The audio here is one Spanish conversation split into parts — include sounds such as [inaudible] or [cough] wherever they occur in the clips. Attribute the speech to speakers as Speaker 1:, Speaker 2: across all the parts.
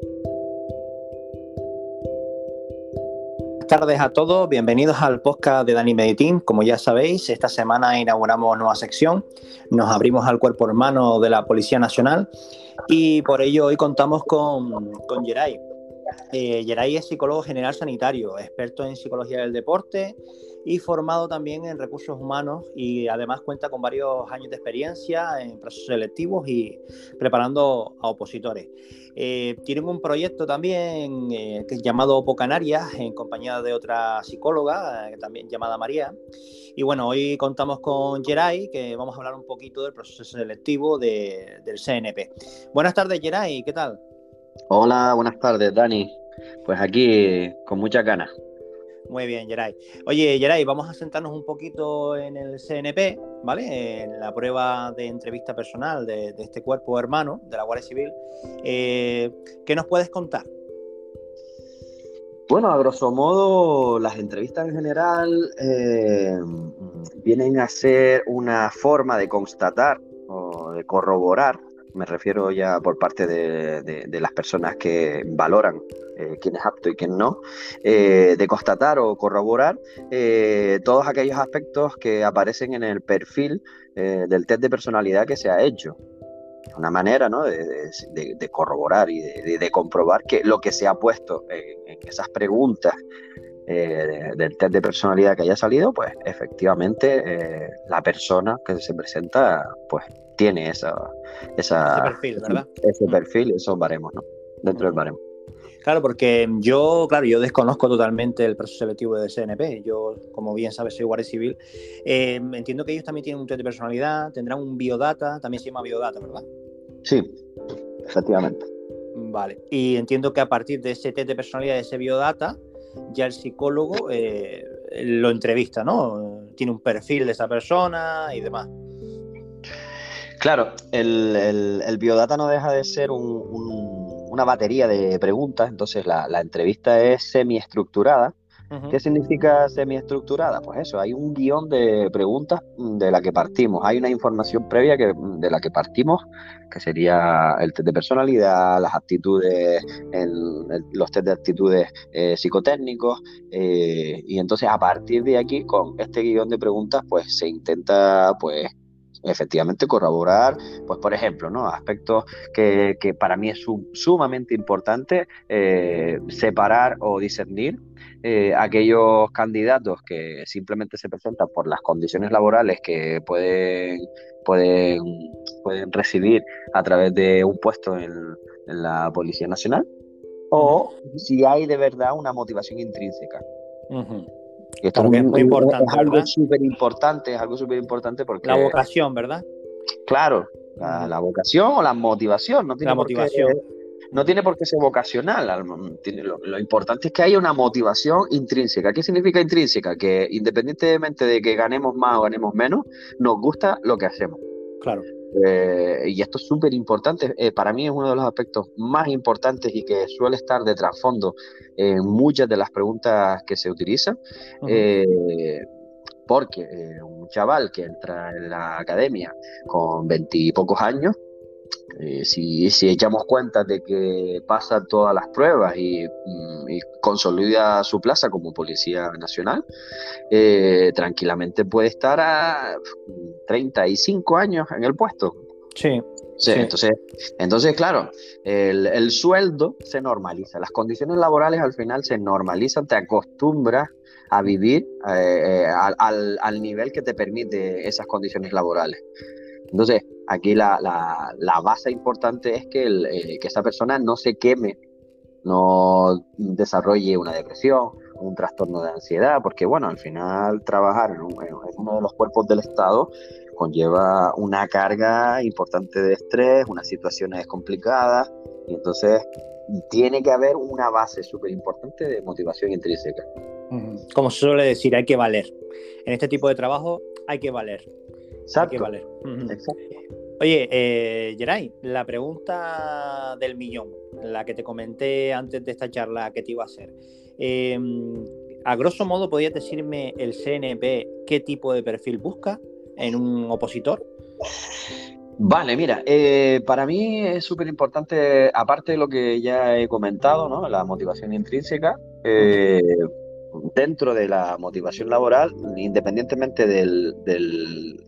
Speaker 1: Buenas tardes a todos, bienvenidos al podcast de Dani Meditín. Como ya sabéis, esta semana inauguramos nueva sección, nos abrimos al cuerpo hermano de la Policía Nacional y por ello hoy contamos con, con Geray. Eh, Geray es psicólogo general sanitario, experto en psicología del deporte y formado también en recursos humanos y además cuenta con varios años de experiencia en procesos selectivos y preparando a opositores. Eh, tienen un proyecto también eh, que es llamado Opo Canarias en compañía de otra psicóloga eh, también llamada María. Y bueno, hoy contamos con Geray que vamos a hablar un poquito del proceso selectivo de, del CNP. Buenas tardes Geray, ¿qué tal?
Speaker 2: Hola, buenas tardes Dani. Pues aquí con muchas ganas.
Speaker 1: Muy bien, Geray. Oye, Geray, vamos a sentarnos un poquito en el CNP, ¿vale? En la prueba de entrevista personal de, este cuerpo hermano de la Guardia Civil. Eh, ¿Qué nos puedes contar?
Speaker 2: Bueno, a grosso modo, las entrevistas en general eh, vienen a ser una forma de constatar o de corroborar me refiero ya por parte de, las personas que valoran eh, quién es apto y quién no, eh, de constatar o corroborar eh, todos aquellos aspectos que aparecen en el perfil del test de personalidad que se ha hecho. Una manera ¿no? de, corroborar y de, comprobar que lo que se ha puesto en, esas preguntas del test de personalidad que haya salido, pues efectivamente la persona que se presenta, pues tiene esa, esa,
Speaker 1: ese perfil, ¿verdad?
Speaker 2: Ese perfil, esos baremos, ¿no? Dentro del baremo.
Speaker 1: Claro, porque yo, claro, yo desconozco totalmente el proceso selectivo de CNP. Yo, como bien sabes, soy guardia civil. Eh, entiendo que ellos también tienen un test de personalidad, tendrán un biodata, también se llama biodata, ¿verdad?
Speaker 2: Sí, efectivamente.
Speaker 1: Vale, y entiendo que a partir de ese test de personalidad, de ese biodata, ya el psicólogo eh, lo entrevista, ¿no? Tiene un perfil de esa persona y demás.
Speaker 2: Claro, el, biodata no deja de ser una batería de preguntas, entonces la, entrevista es semieestructurada. ¿Qué significa semiestructurada? Pues eso, hay un guion de preguntas de la que partimos, hay una información previa que, de la que partimos, que sería el test de personalidad, las aptitudes, los test de actitudes eh, psicotécnicos, eh, y entonces a partir de aquí, con este guion de preguntas, pues se intenta pues efectivamente corroborar, pues por ejemplo, ¿no? aspectos que, para mí es sumamente importante eh, separar o discernir eh, aquellos candidatos que simplemente se presentan por las condiciones laborales que pueden, pueden, pueden recibir a través de un puesto en, la Policía Nacional o si hay de verdad una motivación intrínseca.
Speaker 1: Esto es, muy importante.
Speaker 2: Es algo súper importante, es algo súper importante porque.
Speaker 1: La vocación, ¿verdad?
Speaker 2: Claro, la, vocación o la motivación. No tiene
Speaker 1: la motivación.
Speaker 2: no tiene por qué ser vocacional. Lo, importante es que haya una motivación intrínseca. ¿Qué significa intrínseca? Que independientemente de que ganemos más o ganemos menos, nos gusta lo que hacemos.
Speaker 1: Claro.
Speaker 2: Eh, y esto es súper importante. Eh, para mí es uno de los aspectos más importantes y que suele estar de trasfondo en muchas de las preguntas que se utilizan. Eh, porque un chaval que entra en la academia con veintipocos años, si, si, echamos cuenta de que pasa todas las pruebas y, mm, consolida su plaza como Policía Nacional, tranquilamente puede estar a 35 años en el puesto.
Speaker 1: Sí.
Speaker 2: Sí, Entonces, entonces, claro, el, sueldo se normaliza, las condiciones laborales al final se normalizan, te acostumbras a vivir eh, eh, al, nivel que te permite esas condiciones laborales. Entonces, aquí la, base importante es que, eh, que esa persona no se queme, no desarrolle una depresión, un trastorno de ansiedad, porque bueno, al final trabajar en, uno de los cuerpos del Estado conlleva una carga importante de estrés, unas situaciones complicadas, y entonces tiene que haber una base súper importante de motivación intrínseca.
Speaker 1: Como se suele decir, hay que valer. En este tipo de trabajo hay que valer.
Speaker 2: Exacto.
Speaker 1: Hay que valer. Exacto. Oye, eh, Geray, la pregunta del millón, la que te comenté antes de esta charla que te iba a hacer. Em, a grosso modo, ¿podrías decirme el CNP qué tipo de perfil busca en un opositor?
Speaker 2: Vale, mira, eh, para mí es súper importante, aparte de lo que ya he comentado, ¿no? La motivación intrínseca, eh, dentro de la motivación laboral, independientemente del,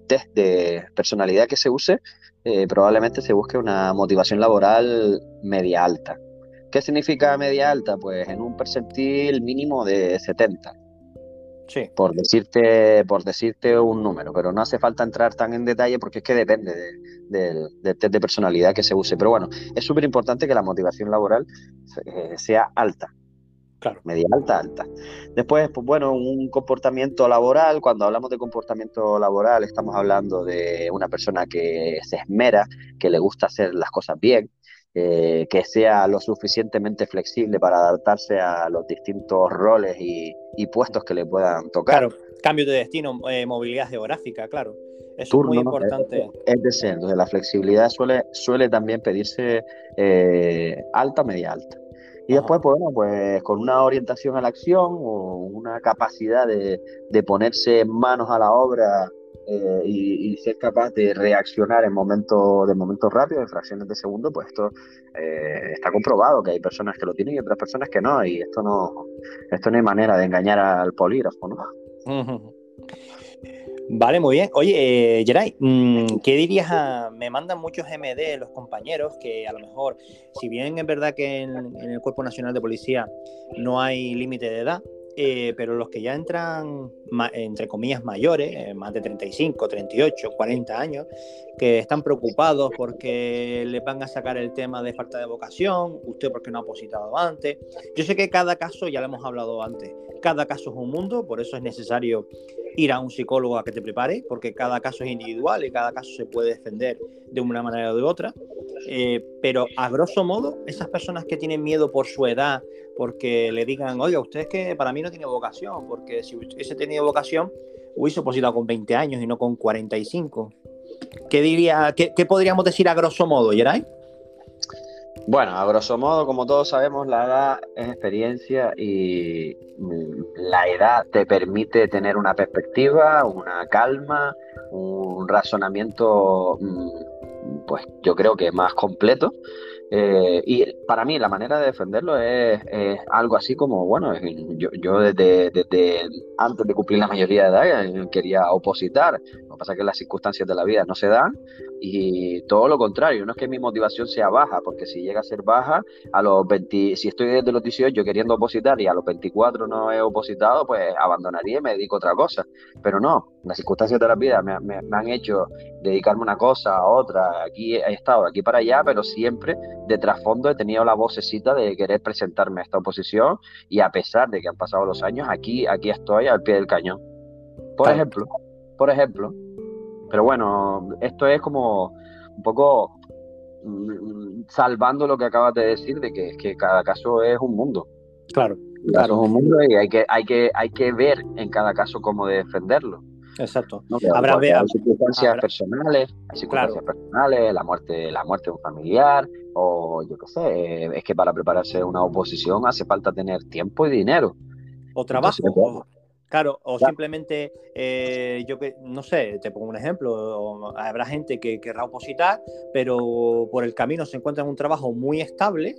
Speaker 2: test de personalidad que se use, eh, probablemente se busque una motivación laboral media alta. ¿Qué significa media alta? Pues en un percentil mínimo de 70. Por decirte, por decirte un número, pero no hace falta entrar tan en detalle porque es que depende del test de personalidad que se use. Pero bueno, es súper importante que la motivación laboral eh, sea alta. Claro. Media alta, alta. Después, pues bueno, un comportamiento laboral. Cuando hablamos de comportamiento laboral, estamos hablando de una persona que se esmera, que le gusta hacer las cosas bien, eh, que sea lo suficientemente flexible para adaptarse a los distintos roles y, puestos que le puedan tocar.
Speaker 1: Claro, cambio de destino, eh, movilidad geográfica, claro. Eso es muy importante.
Speaker 2: Es, decir, entonces la flexibilidad suele, suele también pedirse eh, alta, media alta. Y después, pues, bueno, pues con una orientación a la acción o una capacidad de, de ponerse manos a la obra eh, y, ser capaz de reaccionar en momentos de momentos rápidos, en fracciones de segundo, pues esto eh, está comprobado que hay personas que lo tienen y otras personas que no, y esto no, esto no hay manera de engañar al polígrafo, ¿no?
Speaker 1: Vale, muy bien. Oye, eh, mm, ¿qué dirías a... Me mandan muchos MD los compañeros que a lo mejor, si bien es verdad que en el Cuerpo Nacional de Policía no hay límite de edad, eh, pero los que ya entran, entre comillas, mayores, eh, más de 35, 38, 40 años, que están preocupados porque les van a sacar el tema de falta de vocación, usted porque no ha positado antes. Yo sé que cada caso, ya lo hemos hablado antes, cada caso es un mundo, por eso es necesario ir a un psicólogo a que te prepare, porque cada caso es individual y cada caso se puede defender de una manera o de otra. Eh, pero a grosso modo, esas personas que tienen miedo por su edad, porque le digan, oiga, usted es que para mí no tiene vocación, porque si hubiese tenido vocación, hubiese opositado con 20 años y no con 45. ¿Qué, diría, qué, podríamos decir a grosso modo, Geray?
Speaker 2: Bueno, a grosso modo, como todos sabemos, la edad es experiencia y la edad te permite tener una perspectiva, una calma, un razonamiento, mm, pues yo creo que más completo eh, y para mí la manera de defenderlo es, algo así como, bueno, yo, yo desde, desde, antes de cumplir la mayoría de edad eh, quería opositar, lo que pasa es que las circunstancias de la vida no se dan y todo lo contrario, no es que mi motivación sea baja, porque si llega a ser baja, a los 20, si estoy desde los 18 queriendo opositar y a los 24 no he opositado, pues abandonaría y me dedico a otra cosa. Pero no, las circunstancias de la vida me, me, me han hecho dedicarme a una cosa, a otra, aquí he estado, aquí para allá, pero siempre de trasfondo he tenido la vocecita de querer presentarme a esta oposición y a pesar de que han pasado los años, aquí, aquí estoy al pie del cañón. Por ejemplo, por ejemplo, pero bueno, esto es como un poco mm, salvando lo que acabas de decir de que, que cada caso es un mundo.
Speaker 1: Claro,
Speaker 2: claro. es un mundo y hay que, hay que, hay que ver en cada caso cómo defenderlo.
Speaker 1: Exacto.
Speaker 2: Habrá, circunstancias personales, hay circunstancias personales, la muerte, la muerte de un familiar, o yo qué sé, es que para prepararse una oposición hace falta tener tiempo y dinero.
Speaker 1: O trabajo. Claro, o simplemente, eh, yo que no sé, te pongo un ejemplo, habrá gente que querrá opositar, pero por el camino se encuentra en un trabajo muy estable,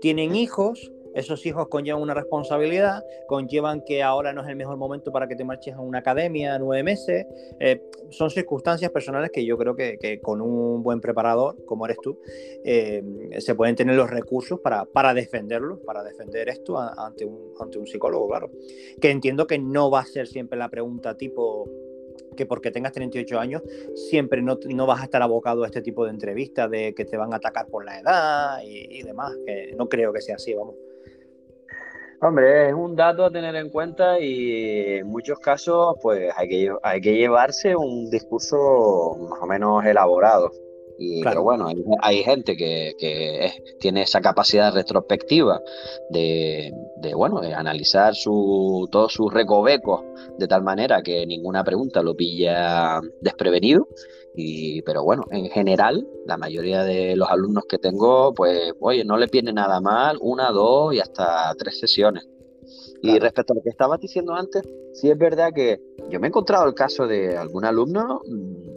Speaker 1: tienen hijos, esos hijos conllevan una responsabilidad, conllevan que ahora no es el mejor momento para que te marches a una academia nueve meses. Eh, son circunstancias personales que yo creo que, con un buen preparador, como eres tú, eh, se pueden tener los recursos para, para defenderlo, para defender esto ante un, ante un psicólogo, claro. Que entiendo que no va a ser siempre la pregunta tipo que porque tengas 38 años siempre no, vas a estar abocado a este tipo de entrevistas de que te van a atacar por la edad y, y demás, no creo que sea así, vamos.
Speaker 2: Hombre, es un dato a tener en cuenta y en muchos casos pues hay que, hay que llevarse un discurso más o menos elaborado. Y, Pero bueno, hay, gente que, tiene esa capacidad retrospectiva de, bueno, de analizar su, todos sus recovecos de tal manera que ninguna pregunta lo pilla desprevenido. Y, pero bueno, en general, la mayoría de los alumnos que tengo, pues, oye, no le viene nada mal, una, dos y hasta tres sesiones. Y respecto a lo que estabas diciendo antes, sí es verdad que yo me he encontrado el caso de algún alumno mm,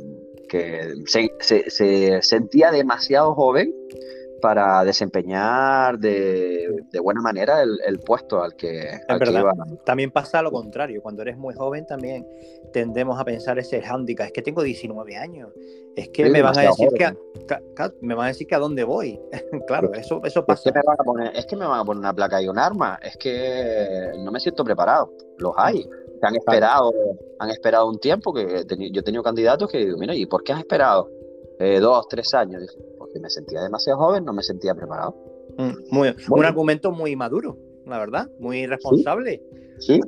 Speaker 2: que se, sentía demasiado joven para desempeñar de, buena manera el, puesto al que,
Speaker 1: iba. También pasa lo contrario, cuando eres muy joven también tendemos a pensar ese handicap, es que tengo 19 años, es que me van a decir que a, me van a decir que a dónde voy. [laughs] claro, eso, eso pasa.
Speaker 2: Es que, me van a poner, es que me van a poner una placa y un arma, es que no me siento preparado, los hay han esperado, han esperado un tiempo que yo he tenido candidatos que digo, mira, ¿y por qué has esperado eh, dos, tres años? porque me sentía demasiado joven, no me sentía preparado.
Speaker 1: Mm, muy, un argumento muy maduro, la verdad, muy responsable.
Speaker 2: Sí.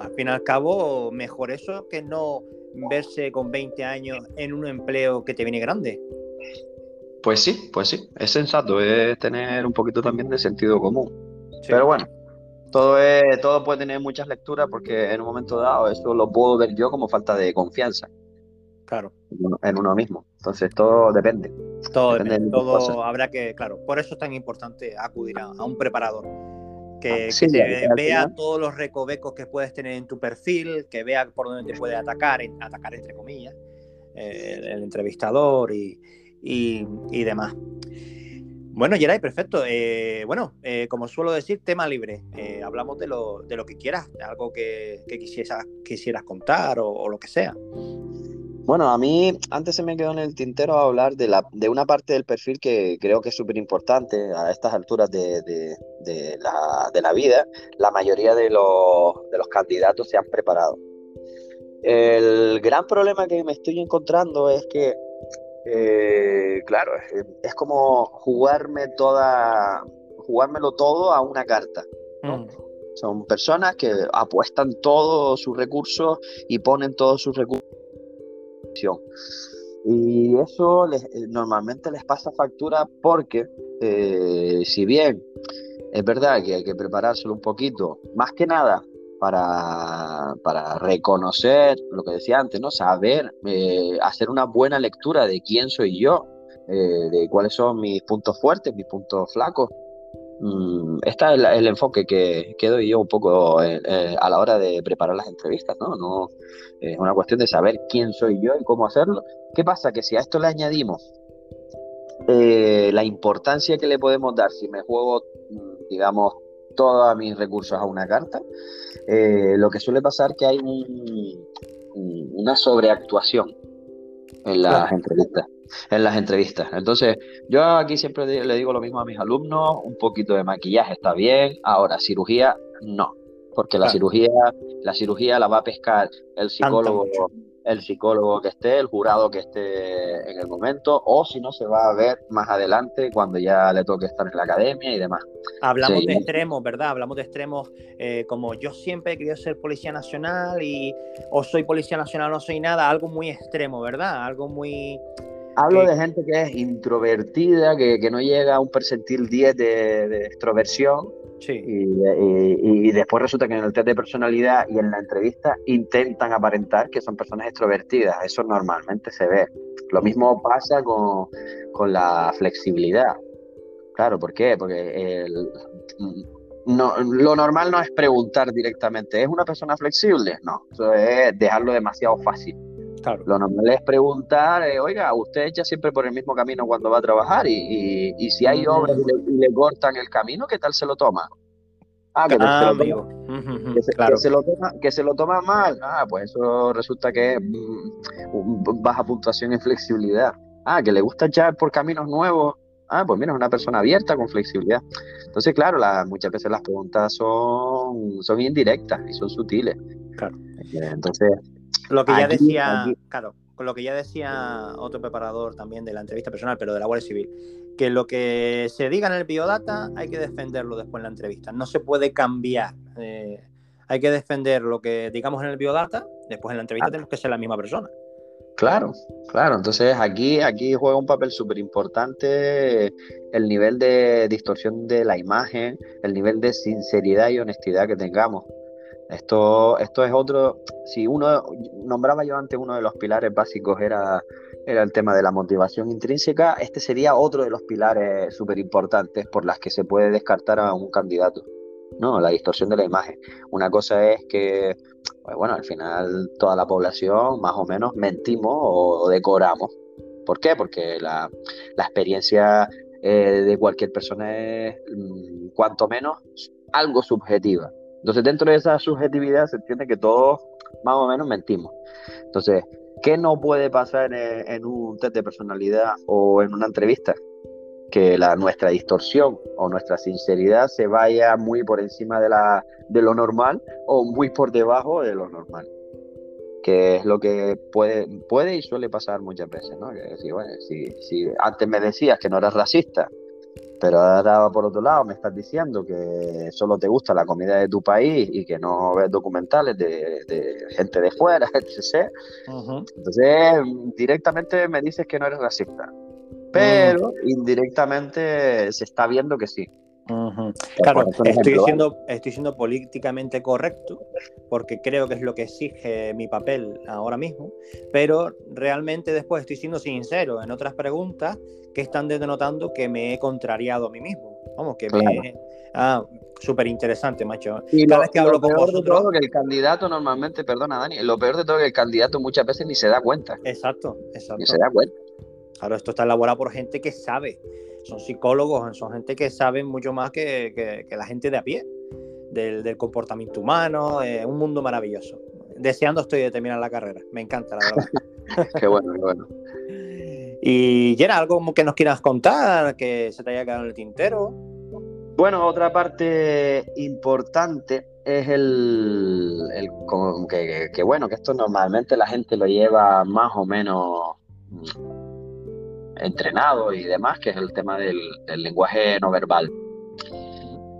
Speaker 1: Al fin y al cabo, mejor eso que no verse con 20 años en un empleo que te viene grande.
Speaker 2: Pues sí, pues sí, es sensato, es tener un poquito también de sentido común. Pero bueno, todo, es, todo puede tener muchas lecturas porque en un momento dado eso lo puedo ver yo como falta de confianza.
Speaker 1: Claro.
Speaker 2: En uno, mismo. Entonces todo depende.
Speaker 1: Todo depende. todo habrá que, claro, por eso es tan importante acudir a, un preparador. Que, ah, vea todos los recovecos que puedes tener en tu perfil, que vea por dónde te puede atacar, atacar entre comillas, eh, el, entrevistador y, y demás. Bueno, Geray, perfecto. Eh, bueno, eh, como suelo decir, tema libre. Eh, hablamos de lo, de lo que quieras, de algo que, quisieras, quisieras contar o, lo que sea.
Speaker 2: Bueno, a mí antes se me quedó en el tintero hablar de, la, de una parte del perfil que creo que es súper importante a estas alturas de, de, la, de, la, vida. La mayoría de los, de los candidatos se han preparado. El gran problema que me estoy encontrando es que eh, claro, es, como jugarme toda, jugármelo todo a una carta. Mm. Son personas que apuestan todos sus recursos y ponen todos sus recursos. Y eso les, eh, normalmente les pasa factura porque, eh, si bien es verdad que hay que preparárselo un poquito, más que nada para, para reconocer lo que decía antes, ¿no? Saber, eh, hacer una buena lectura de quién soy yo, eh, de cuáles son mis puntos fuertes, mis puntos flacos. Mm, este es el, enfoque que, que, doy yo un poco eh, a la hora de preparar las entrevistas, ¿no? no es una cuestión de saber quién soy yo y cómo hacerlo. ¿Qué pasa? Que si a esto le añadimos la importancia que le podemos dar si me juego, mm, digamos, todos mis recursos a una carta, eh, lo que suele pasar que hay una sobreactuación en las entrevistas. En las entrevistas. Entonces, yo aquí siempre le digo lo mismo a mis alumnos, un poquito de maquillaje está bien, ahora cirugía no, porque la cirugía, la cirugía la va a pescar el psicólogo el psicólogo que esté, el jurado que esté en el momento, o si no, se va a ver más adelante cuando ya le toque estar en la academia y demás.
Speaker 1: Hablamos de extremos, ¿verdad? Hablamos de extremos eh, como yo siempre he querido ser policía nacional y o soy policía nacional o no soy nada, algo muy extremo, ¿verdad? Algo muy...
Speaker 2: Hablo de gente que es introvertida, que, no llega a un percentil 10 de extroversión y, después resulta que en el test de personalidad y en la entrevista intentan aparentar que son personas extrovertidas. Eso normalmente se ve. Lo mismo pasa con, la flexibilidad. Claro, ¿por qué? Porque lo normal no es preguntar directamente, ¿es una persona flexible? No, eso es dejarlo demasiado fácil. Lo normal es preguntar, eh, oiga, usted echa siempre por el mismo camino cuando va a trabajar y, si hay obras y le, cortan el camino, ¿qué tal se lo toma? Ah, que, se, lo toma, que, se, lo toma, mal. Ah, pues eso resulta que es mm, baja puntuación en flexibilidad. Ah, que le gusta echar por caminos nuevos. Ah, pues mira, es una persona abierta con flexibilidad. Entonces, claro, muchas veces las preguntas son, son indirectas y son sutiles.
Speaker 1: Claro.
Speaker 2: Entonces,
Speaker 1: lo que ya decía, claro, con lo que ya decía otro preparador también de la entrevista personal, pero de la Guardia Civil, que lo que se diga en el biodata hay que defenderlo después en la entrevista. No se puede cambiar. Eh, hay que defender lo que digamos en el biodata, después en la entrevista tenemos que ser la misma persona.
Speaker 2: Claro, claro. Entonces aquí, aquí juega un papel súper importante el nivel de distorsión de la imagen, el nivel de sinceridad y honestidad que tengamos. Esto, esto es otro, si uno nombraba yo antes uno de los pilares básicos era, era el tema de la motivación intrínseca, este sería otro de los pilares súper importantes por las que se puede descartar a un candidato. ¿no? La distorsión de la imagen. Una cosa es que, pues bueno, al final toda la población más o menos mentimos o decoramos. ¿Por qué? Porque la, experiencia eh, de cualquier persona es, mm, cuanto menos, algo subjetiva. Entonces, dentro de esa subjetividad se entiende que todos más o menos mentimos. Entonces, ¿qué no puede pasar en, un test de personalidad o en una entrevista? que la, nuestra distorsión o nuestra sinceridad se vaya muy por encima de, lo normal o muy por debajo de lo normal. Que es lo que puede, y suele pasar muchas veces, ¿no? Que si, si antes me decías que no eras racista, pero ahora por otro lado me estás diciendo que solo te gusta la comida de tu país y que no ves documentales de, gente de fuera, [laughs] etc. Entonces, directamente me dices que no eres racista pero indirectamente se está viendo que sí.
Speaker 1: Claro, estoy, siendo, estoy siendo políticamente correcto porque creo que es lo que exige mi papel ahora mismo, pero realmente después estoy siendo sincero en otras preguntas que están denotando que me he contrariado a mí mismo. Vamos, que me... Ah, súper interesante, macho.
Speaker 2: Y Cada vez que hablo con vosotros... que el candidato normalmente, perdona Dani, lo peor de todo es que el candidato muchas veces ni se da cuenta.
Speaker 1: Exacto, exacto.
Speaker 2: Ni se da cuenta.
Speaker 1: Claro, esto está elaborado por gente que sabe, son psicólogos, son gente que sabe mucho más que, la gente de a pie, del, comportamiento humano, un mundo maravilloso. Deseando estoy de terminar la carrera, me encanta, la
Speaker 2: verdad. [laughs] qué bueno, qué bueno.
Speaker 1: Y Yera, algo que nos quieras contar, que se te haya quedado en el tintero.
Speaker 2: Bueno, otra parte importante es el, que, bueno, que esto normalmente la gente lo lleva más o menos entrenado y demás, que es el tema del, lenguaje no verbal.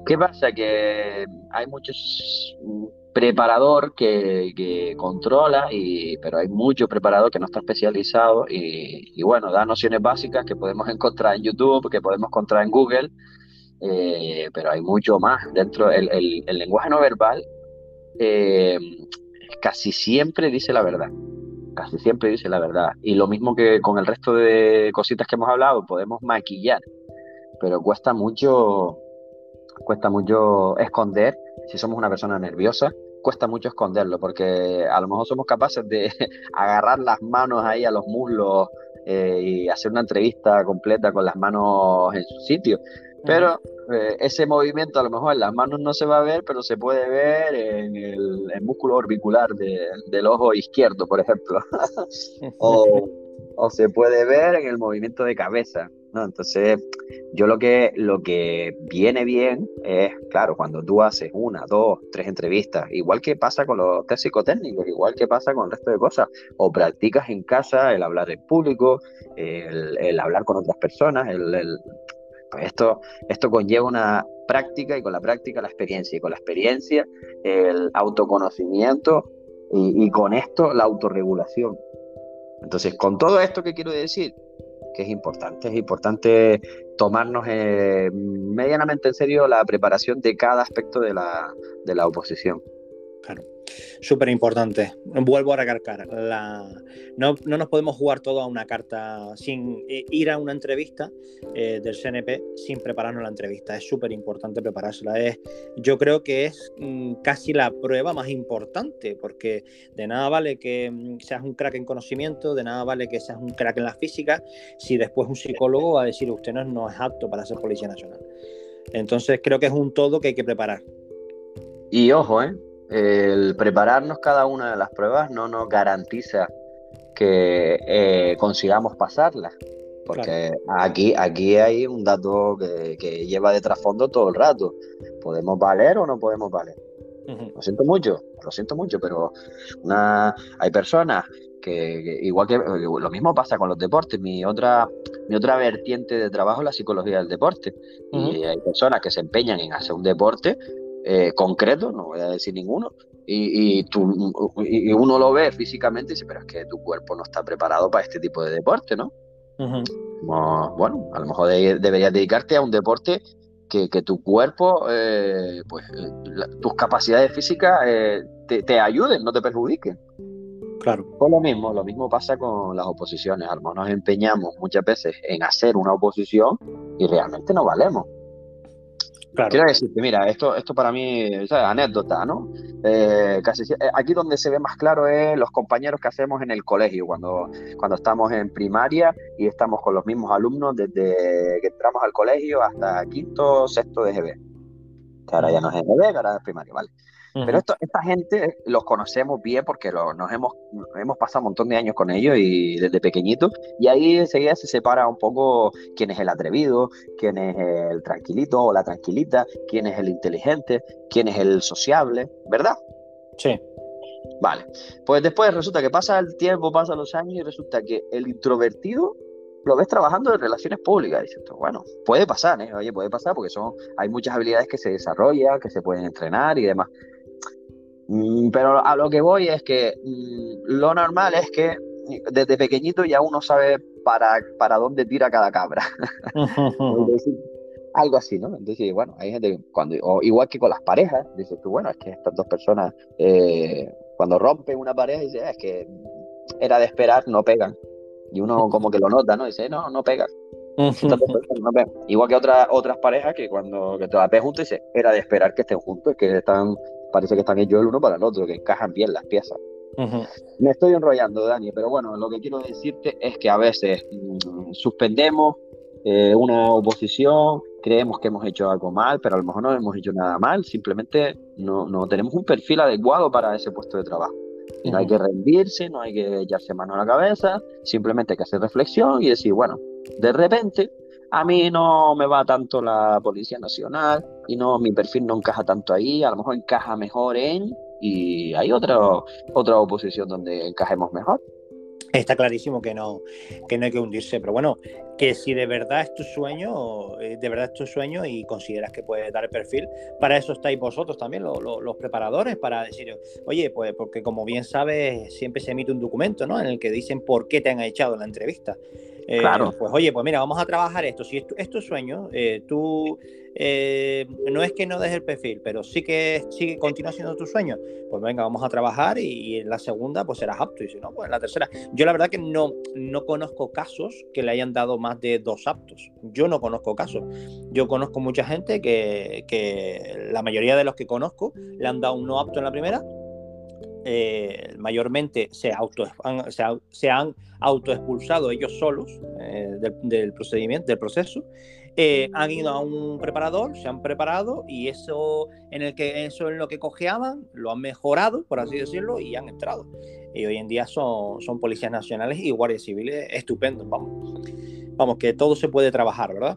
Speaker 2: ¿Qué pasa? Que hay muchos preparador que, controla, y, pero hay mucho preparador que no está especializado y, bueno, da nociones básicas que podemos encontrar en YouTube, que podemos encontrar en Google, eh, pero hay mucho más. Dentro del el, lenguaje no verbal eh, casi siempre dice la verdad casi siempre dice la verdad. Y lo mismo que con el resto de cositas que hemos hablado, podemos maquillar, pero cuesta mucho, cuesta mucho esconder, si somos una persona nerviosa, cuesta mucho esconderlo, porque a lo mejor somos capaces de [laughs] agarrar las manos ahí a los muslos eh, y hacer una entrevista completa con las manos en su sitio, pero eh, ese movimiento a lo mejor en las manos no se va a ver, pero se puede ver en el, músculo orbicular del ojo izquierdo, por ejemplo. [laughs] o, se puede ver en el movimiento de cabeza. ¿no? Entonces, yo lo que, lo que viene bien es, claro, cuando tú haces una, dos, tres entrevistas, igual que pasa con los test psicotécnicos, igual que pasa con el resto de cosas, o practicas en casa el hablar en público, el, hablar con otras personas, el pues esto, esto conlleva una práctica y con la práctica la experiencia y con la experiencia el autoconocimiento y, con esto la autorregulación. Entonces, con todo esto que quiero decir, que es importante, es importante tomarnos eh, medianamente en serio la preparación de cada aspecto de la, de la oposición.
Speaker 1: Claro súper importante. Vuelvo a recalcar, la... no, nos podemos jugar todo a una carta sin ir a una entrevista eh, del CNP sin prepararnos la entrevista. Es súper importante preparársela. Es, yo creo que es mm, casi la prueba más importante, porque de nada vale que mm, seas un crack en conocimiento, de nada vale que seas un crack en la física, si después un psicólogo va a decir usted no, no es apto para ser policía nacional. Entonces creo que es un todo que hay que preparar.
Speaker 2: Y ojo, ¿eh? El prepararnos cada una de las pruebas no nos garantiza que eh, consigamos pasarlas. Porque aquí, aquí hay un dato que, lleva de trasfondo todo el rato. ¿Podemos valer o no podemos valer? Lo siento mucho, lo siento mucho, pero una, hay personas que, igual que lo mismo pasa con los deportes. Mi otra, mi otra vertiente de trabajo es la psicología del deporte. Y hay personas que se empeñan en hacer un deporte eh, concreto, no voy a decir ninguno, y, tú, y, uno lo ve físicamente y dice, pero es que tu cuerpo no está preparado para este tipo de deporte, ¿no? bueno, a lo mejor deberías dedicarte a un deporte que, tu cuerpo, eh, pues tus capacidades físicas eh, te, ayuden, no te perjudiquen.
Speaker 1: Claro.
Speaker 2: Pues lo mismo, lo mismo pasa con las oposiciones. A lo mejor nos empeñamos muchas veces en hacer una oposición y realmente no valemos Quiero decirte, mira, esto, esto para mí es anécdota, ¿no? Eh, casi, eh, aquí donde se ve más claro es los compañeros que hacemos en el colegio, cuando, cuando estamos en primaria y estamos con los mismos alumnos desde que entramos al colegio hasta quinto, sexto de GB. Que ahora ya no es GB, ahora es primaria, ¿vale? Pero esto, esta gente los conocemos bien porque nos hemos, hemos pasado un montón de años con ellos y desde pequeñitos. Y ahí enseguida se separa un poco quién es el atrevido, quién es el tranquilito o la tranquilita, quién es el inteligente, quién es el sociable, ¿verdad?
Speaker 1: Sí.
Speaker 2: Vale. Pues después resulta que pasa el tiempo, pasan los años y resulta que el introvertido lo ves trabajando en relaciones públicas. Dices, bueno, puede pasar, ¿eh? Oye, puede pasar porque son, hay muchas habilidades que se desarrollan, que se pueden entrenar y demás. Mm, pero a lo que voy es que mm, lo normal es que desde pequeñito ya uno sabe para, para dónde tira cada cabra. [laughs] algo así, ¿no? Entonces, bueno, hay gente, cuando, o igual que con las parejas, dices tú, bueno, es que estas dos personas, eh, cuando rompen una pareja, dice, ah, es que era de esperar, no pegan. Y uno [laughs] como que lo nota, ¿no? Dice, no, no pegan. [laughs] Igual que otras otras parejas que cuando que te las ves juntos, dice, era de esperar que estén juntos, que están parece que están ellos el uno para el otro, que encajan bien las piezas. Me estoy enrollando, Dani, pero bueno, lo que quiero decirte es que a veces mm, suspendemos eh, una oposición, creemos que hemos hecho algo mal, pero a lo mejor no hemos hecho nada mal, simplemente no, no tenemos un perfil adecuado para ese puesto de trabajo. Y no hay que rendirse, no hay que echarse mano a la cabeza, simplemente hay que hacer reflexión y decir, bueno, de repente a mí no me va tanto la Policía Nacional y no mi perfil no encaja tanto ahí, a lo mejor encaja mejor en y hay otra otra oposición donde encajemos mejor.
Speaker 1: Está clarísimo que no, que no hay que hundirse, pero bueno, que si de verdad es tu sueño, eh, de verdad es tu sueño y consideras que puedes dar el perfil, para eso estáis vosotros también, los preparadores, para decir, oye, pues porque como bien sabes, siempre se emite un documento, ¿no? En el que dicen por qué te han echado la entrevista. Eh, claro. Pues oye, pues mira, vamos a trabajar esto. Si es tu, sueño, eh, tú eh, no es que no dejes el perfil, pero sí que sigue, continúa siendo tu sueño. Pues venga, vamos a trabajar y, en la segunda pues serás apto y si no, pues en la tercera. Yo la verdad que no, no conozco casos que le hayan dado más de dos aptos. Yo no conozco casos. Yo conozco mucha gente que, que la mayoría de los que conozco le han dado un no apto en la primera eh, mayormente se, auto, se, han autoexpulsado ellos solos eh, del, procedimiento, del proceso, eh, han ido a un preparador, se han preparado y eso en el que eso en lo que cojeaban lo han mejorado, por así decirlo, y han entrado. Y hoy en día son, son policías nacionales y guardias civiles estupendos, vamos. Vamos, que todo se puede trabajar, ¿verdad?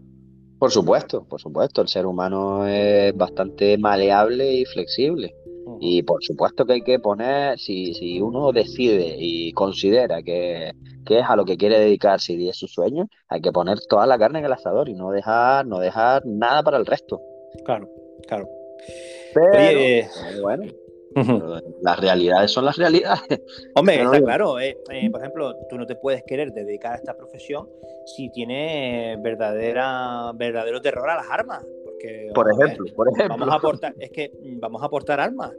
Speaker 2: Por supuesto, por supuesto, el ser humano es bastante maleable y flexible. Y por supuesto que hay que poner, si, si uno decide y considera que, es a lo que quiere dedicarse y es su sueño, hay que poner toda la carne en el asador y no dejar, no dejar nada para el resto.
Speaker 1: Claro, claro.
Speaker 2: Pero, eh, bueno, las realidades son las realidades. [laughs]
Speaker 1: Hombre, está claro. Eh, eh, por ejemplo, tú no te puedes querer dedicar a esta profesión si tienes verdadera, verdadero terror a las armas
Speaker 2: por ejemplo, por ejemplo.
Speaker 1: Vamos a aportar, es que vamos a aportar armas.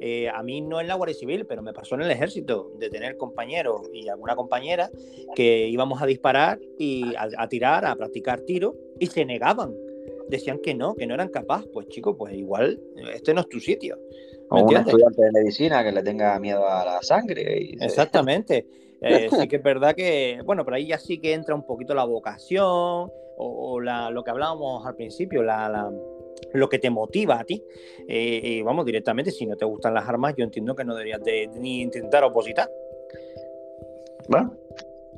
Speaker 1: Eh, a mí no en la Guardia Civil, pero me pasó en el ejército de tener compañeros y alguna compañera que íbamos a disparar y a, tirar, a practicar tiro y se negaban. Decían que no, que no eran capaces. Pues chicos, pues igual, este no es tu sitio.
Speaker 2: O un estudiante de medicina que le tenga miedo a la sangre.
Speaker 1: Exactamente. [laughs] Eh, sí [laughs] que es verdad que, bueno, pero ahí ya sí que entra un poquito la vocación o, lo que hablábamos al principio, la, lo que te motiva a ti. Eh, y vamos, directamente, si no te gustan las armas, yo entiendo que no deberías de, ni intentar opositar.
Speaker 2: Bueno,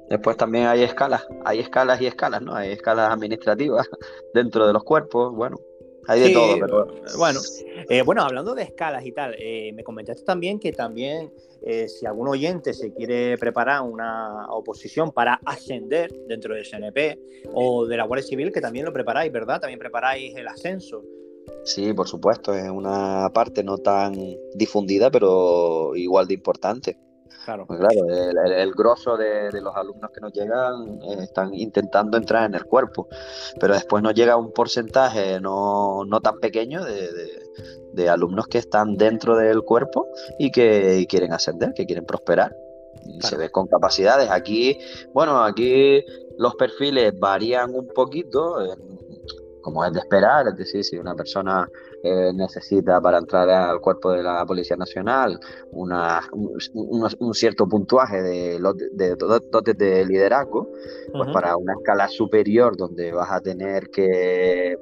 Speaker 2: después también hay escalas, hay escalas y escalas, ¿no? Hay escalas administrativas [laughs] dentro de los cuerpos, bueno, hay de todo, pero...
Speaker 1: Bueno, eh, bueno, hablando de escalas y tal, eh, me comentaste también que también eh, si algún oyente se quiere preparar una oposición para ascender dentro del CNP o de la Guardia Civil, que también lo preparáis, ¿verdad? También preparáis el ascenso.
Speaker 2: Sí, por supuesto, es una parte no tan difundida, pero igual de importante. Claro. Pues claro, el, el, grosso de, los alumnos que nos llegan eh, están intentando entrar en el cuerpo, pero después nos llega un porcentaje no, tan pequeño de, alumnos que están dentro del cuerpo y que quieren ascender, que quieren prosperar. Y se ve con capacidades. Aquí, bueno, aquí los perfiles varían un poquito. como es de esperar, es decir, si una persona eh, necesita para entrar al cuerpo de la Policía Nacional una, un, cierto puntuaje de, de, de liderazgo, pues para una escala superior donde vas a tener que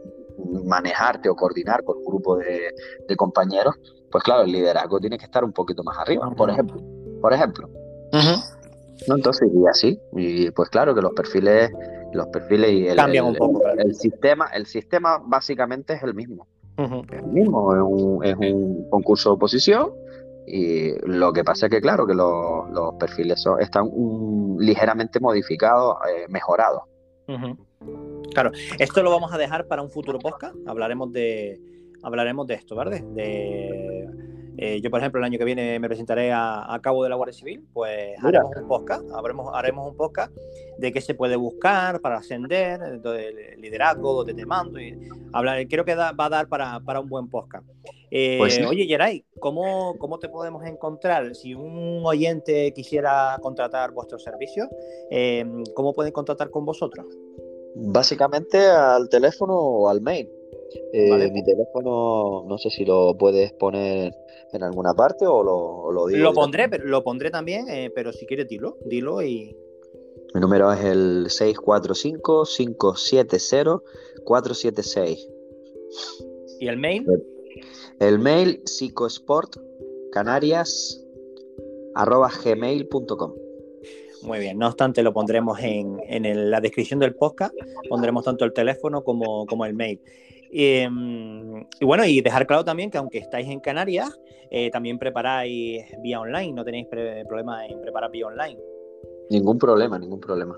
Speaker 2: manejarte o coordinar con un grupo de, compañeros, pues claro, el liderazgo tiene que estar un poquito más arriba, por ejemplo. Por ejemplo. ¿No? Entonces, y así, y pues claro que los perfiles los perfiles y el,
Speaker 1: un poco,
Speaker 2: el, sistema, el sistema básicamente es el mismo. Es el mismo, es un, es un, concurso de oposición y lo que pasa es que claro que los, los perfiles están ligeramente modificados, eh, mejorados.
Speaker 1: Claro, esto lo vamos a dejar para un futuro podcast. Hablaremos de hablaremos de esto, ¿vale? De eh, yo, por ejemplo, el año que viene me presentaré a, cabo de la Guardia Civil, pues haremos un podcast, haremos, un podcast de qué se puede buscar para ascender, de liderazgo, de te mando. Y hablar, creo que va a dar para, un buen podcast. Eh, pues oye, Geray, ¿cómo, ¿cómo, te podemos encontrar? Si un oyente quisiera contratar vuestros servicios, eh, ¿cómo pueden contactar con vosotros?
Speaker 2: Básicamente al teléfono o al mail. Mi teléfono, no sé si lo puedes poner en alguna parte o lo, lo digo?
Speaker 1: Lo pondré, pero, lo pondré también, eh, pero si quieres dilo, dilo y...
Speaker 2: Mi número es el 645-570-476.
Speaker 1: ¿Y el mail?
Speaker 2: El mail psicosportcanarias.gmail.com
Speaker 1: Muy bien, no obstante lo pondremos en, en, la descripción del podcast, pondremos tanto el teléfono como, como el mail. Em, y, bueno, y dejar claro también que aunque estáis en Canarias, eh, también preparáis vía online, no tenéis problema en preparar vía online.
Speaker 2: Ningún problema, ningún problema.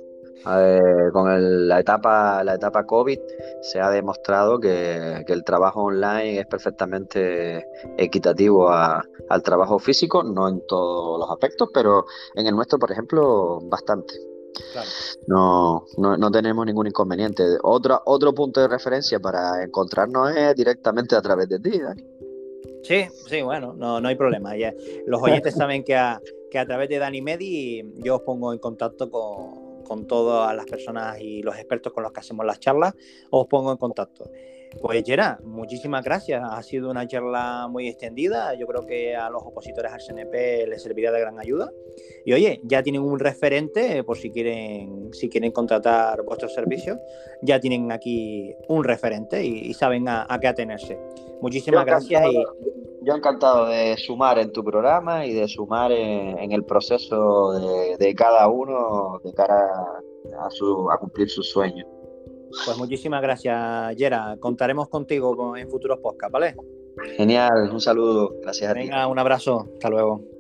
Speaker 2: con la, etapa, la etapa COVID se ha demostrado que, el trabajo online es perfectamente equitativo al trabajo físico, no en todos los aspectos, pero en el nuestro, por ejemplo, bastante. No, no, tenemos ningún inconveniente. Otro, otro punto de referencia para encontrarnos es directamente a través de ti, Dani.
Speaker 1: Sí, sí, bueno, no, no hay problema. Ya, los oyentes saben que a, que a través de Dani Medi yo os pongo en contacto con, con todas las personas y los expertos con los que hacemos las charlas, os pongo en contacto. Pues Gerard, muchísimas gracias. Ha sido una charla muy extendida. Yo creo que a los opositores al CNP les servirá de gran ayuda. Y oye, ya tienen un referente por si quieren, si quieren contratar vuestros servicios. Ya tienen aquí un referente y, saben a, qué atenerse. Muchísimas gracias. Y...
Speaker 2: Yo encantado de sumar en tu programa y de sumar en, el proceso de, cada uno de cara a, su, a cumplir sus sueños.
Speaker 1: Pues muchísimas gracias, Yera. Contaremos contigo en futuros podcasts, ¿vale?
Speaker 2: Genial, un saludo. Gracias a ti.
Speaker 1: Venga, un abrazo. Hasta luego.